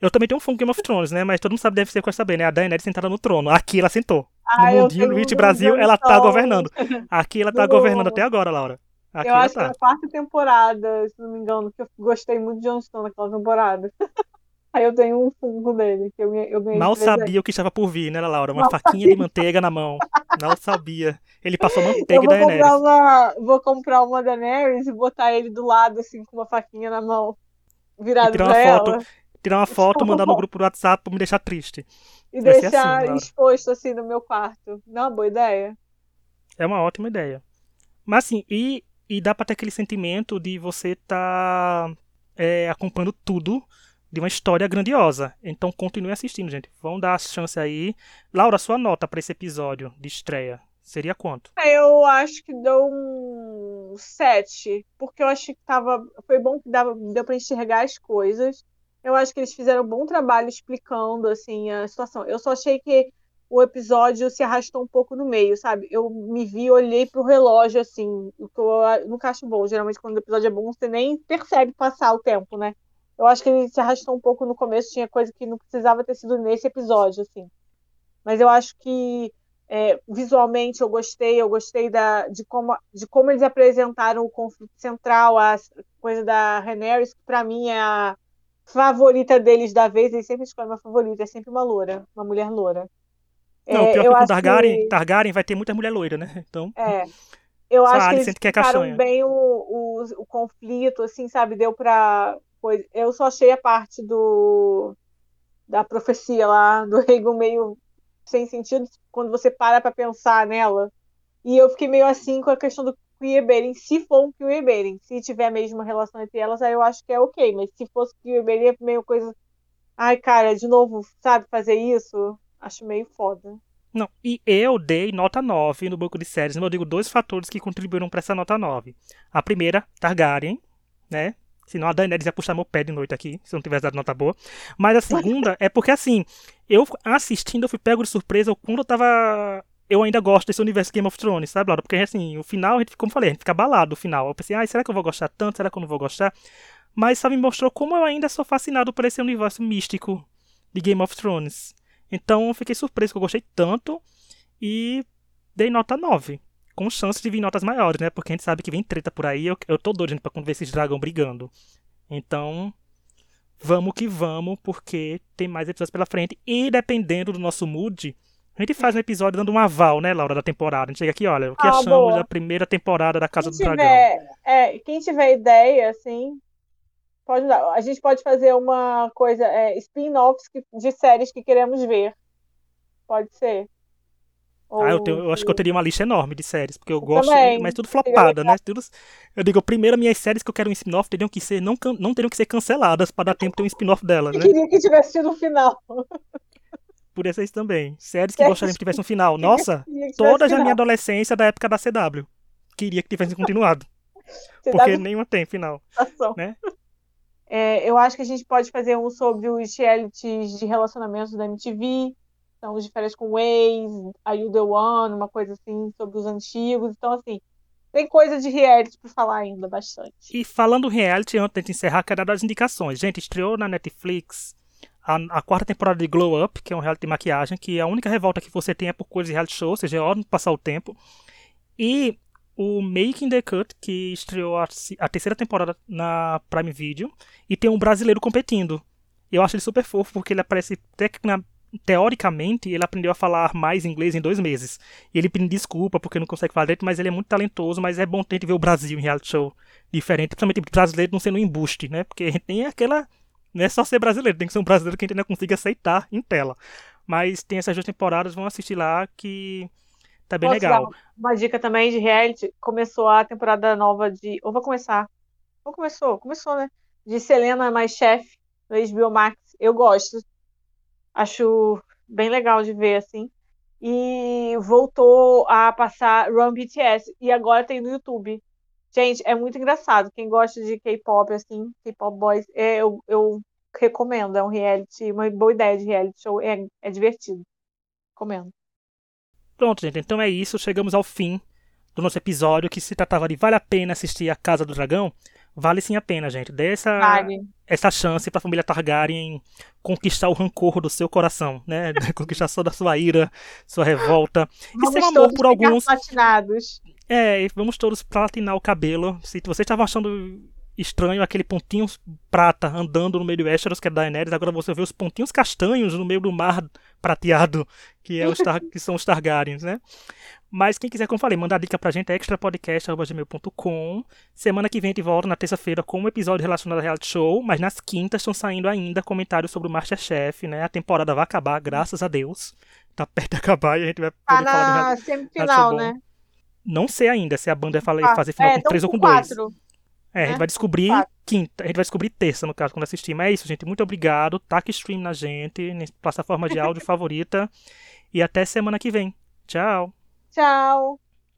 Speaker 1: Eu também tenho um fã Game of Thrones, né? Mas todo mundo sabe, deve ser com saber, né? A Daenerys sentada no trono. Aqui ela sentou.
Speaker 2: Ah,
Speaker 1: no mundinho do Hit Brasil, ela tá governando. Aqui ela tá governando até agora, Laura. Aqui
Speaker 2: eu acho que é
Speaker 1: tá.
Speaker 2: a quarta temporada, se não me engano, que eu gostei muito de Jon Snow naquela temporada. [LAUGHS] Aí eu tenho um funko dele, que eu, eu ganhei
Speaker 1: Mal sabia o que estava por vir, né, Laura? Uma faquinha de manteiga na mão. Não sabia. Ele passou
Speaker 2: Eu
Speaker 1: manteiga
Speaker 2: vou
Speaker 1: da Daenerys.
Speaker 2: comprar, uma, vou comprar uma Daenerys e botar ele do lado, assim, com uma faquinha na mão, virado
Speaker 1: tirar
Speaker 2: pra ela.
Speaker 1: foto, Tirar uma foto, mandar no grupo do WhatsApp pra me deixar triste.
Speaker 2: E
Speaker 1: Vai
Speaker 2: deixar
Speaker 1: assim,
Speaker 2: exposto, assim, no meu quarto. Não é uma boa ideia?
Speaker 1: É uma ótima ideia. Mas assim, e, e dá pra ter aquele sentimento de você tá é, acompanhando tudo de uma história grandiosa. Então continue assistindo, gente. Vão dar a chance aí. Laura, sua nota pra esse episódio de estreia seria quanto?
Speaker 2: Eu acho que dou um 7, porque eu acho que tava, foi bom que dava, deu para enxergar as coisas. Eu acho que eles fizeram um bom trabalho explicando assim a situação. Eu só achei que o episódio se arrastou um pouco no meio, sabe? Eu me vi, olhei pro relógio assim, o que eu nunca acho bom. Geralmente quando o episódio é bom, você nem percebe passar o tempo, né? Eu acho que ele se arrastou um pouco no começo, tinha coisa que não precisava ter sido nesse episódio, assim. Mas eu acho que é, visualmente eu gostei, eu gostei da, de, como, de como eles apresentaram o conflito central, a coisa da Rhaenyra, que pra mim é a favorita deles da vez, eles sempre escolhem uma favorita, é sempre uma loura, uma mulher loura.
Speaker 1: Não,
Speaker 2: É,
Speaker 1: pior
Speaker 2: eu
Speaker 1: que com Targaryen,
Speaker 2: que-
Speaker 1: Targaryen vai ter muita mulher loira, né? Então,
Speaker 2: é, eu acho que eles
Speaker 1: que é
Speaker 2: bem o, o, o conflito, assim, sabe? Deu pra. Eu só achei a parte do da profecia lá, do Rhaegon meio sem sentido, quando você para pra pensar nela. E eu fiquei meio assim com a questão do Queerberen, se for um Queerberen, se tiver mesmo uma relação entre elas, aí eu acho que é ok, mas se fosse Queerberen é meio coisa. Ai, cara, de novo, sabe, fazer isso? Acho meio foda.
Speaker 1: Não, e eu dei nota 9 no banco de séries, mas eu digo dois fatores que contribuíram para essa nota 9. A primeira, Targaryen, né? Senão a Daenerys ia puxar meu pé de noite aqui, se eu não tivesse dado nota boa. Mas a segunda é porque, assim, eu assistindo, eu fui pego de surpresa o quando eu tava... Eu ainda gosto desse universo Game of Thrones, sabe, Laura? Porque, assim, o final, a gente, como eu falei, a gente fica abalado no final. Eu pensei, ai, será que eu vou gostar tanto? Será que eu não vou gostar? mas só me mostrou como eu ainda sou fascinado por esse universo místico de Game of Thrones. Então eu fiquei surpreso que eu gostei tanto e dei nota 9. Com chance de vir notas maiores, né? Porque a gente sabe que vem treta por aí. Eu, eu tô doido pra ver esses dragão brigando. Então, vamos que vamos, porque tem mais episódios pela frente. E dependendo do nosso mood, a gente faz um episódio dando um aval, né, Laura, da temporada. A gente chega aqui, olha, o que ah, achamos boa. da primeira temporada da Casa quem do tiver,
Speaker 2: Dragão. É, quem tiver ideia, assim, pode dar. A gente pode fazer uma coisa, é, spin-offs de séries que queremos ver. Pode ser.
Speaker 1: Ah, eu, tenho, eu, acho que eu teria uma lista enorme de séries, porque eu gosto, Também. mas tudo flopada, né? Tudo, eu digo, primeiro, minhas séries que eu quero um spin-off teriam que ser, não, não teriam que ser canceladas para dar tempo de ter um spin-off delas,
Speaker 2: eu
Speaker 1: né?
Speaker 2: queria que tivesse tido um final. [LAUGHS]
Speaker 1: Por essas também. Séries [LAUGHS] que gostariam que tivesse um final. Nossa, toda a minha adolescência da época da CW. Queria que tivesse continuado. [LAUGHS] porque nenhuma tem final. Né?
Speaker 2: É, eu acho que a gente pode fazer um sobre os realities de relacionamentos da MTV então, os férias com o a You The One, uma coisa assim, sobre os antigos. Então, assim, tem coisa de reality para falar ainda bastante.
Speaker 1: E falando reality, antes de encerrar, quero dar as indicações. Gente, estreou na Netflix a, a, quarta temporada de Glow Up, que é um reality de maquiagem, que a única revolta que você tem é por coisas de reality show, ou seja, é hora de passar o tempo. E o Making the Cut, que estreou a, a terceira temporada na Prime Video, e tem um brasileiro competindo. Eu acho ele super fofo, porque ele aparece teoricamente, ele aprendeu a falar mais inglês em dois meses. E ele pediu desculpa porque não consegue falar direito, mas ele é muito talentoso, mas é bom ter ver o Brasil em reality show diferente, principalmente brasileiro não sendo um embuste, né? Porque a gente tem aquela. Não é só ser brasileiro, tem que ser um brasileiro que a gente ainda consiga aceitar em tela. Mas tem essas duas temporadas, vão assistir lá que tá bem Posso legal.
Speaker 2: uma dica também de reality. Começou a temporada nova de. Ou vai começar? Ou começou? Começou, né? De Selena mais chefe no HBO Max. Eu gosto acho bem legal de ver, assim. E voltou a passar Run BTS, e agora tem no YouTube. Gente, é muito engraçado. Quem gosta de K-pop, assim, K-pop boys, é, eu, eu recomendo. É um reality, uma boa ideia de reality show. É, é divertido. Recomendo.
Speaker 1: Pronto, gente. Então é isso. Chegamos ao fim do nosso episódio que se tratava de vale a pena assistir a Casa do Dragão. Vale sim a pena, gente. Dê essa, vale. essa chance pra família Targaryen conquistar o rancor do seu coração, né? [LAUGHS] conquistar só da sua ira, sua revolta.
Speaker 2: Vamos e seu amor por alguns. Platinados.
Speaker 1: É, vamos todos platinar o cabelo. Se vocês estavam achando estranho aquele pontinho prata andando no meio do Westeros, que é Daenerys, agora você vê os pontinhos castanhos no meio do mar prateado, que, é os que são os Targaryens, né? Mas quem quiser, como falei, mandar dica pra gente é extrapodcast.gmail.com. Semana que vem a gente volta na terça-feira com um episódio relacionado a reality show, mas nas quintas estão saindo ainda comentários sobre o Masterchef, né? A temporada vai acabar, graças a Deus. Tá perto de acabar e a gente vai
Speaker 2: tá poder tá falar na semifinal, né?
Speaker 1: Não sei ainda se a banda vai ah, fazer final é, com três ou com dois. É, a gente né? vai descobrir quatro. quinta, a gente vai descobrir terça, no caso, quando assistir. Mas é isso, gente. Muito obrigado. Taque stream na gente, na plataforma de áudio [LAUGHS] favorita. E até semana que vem. Tchau.
Speaker 2: Tchau.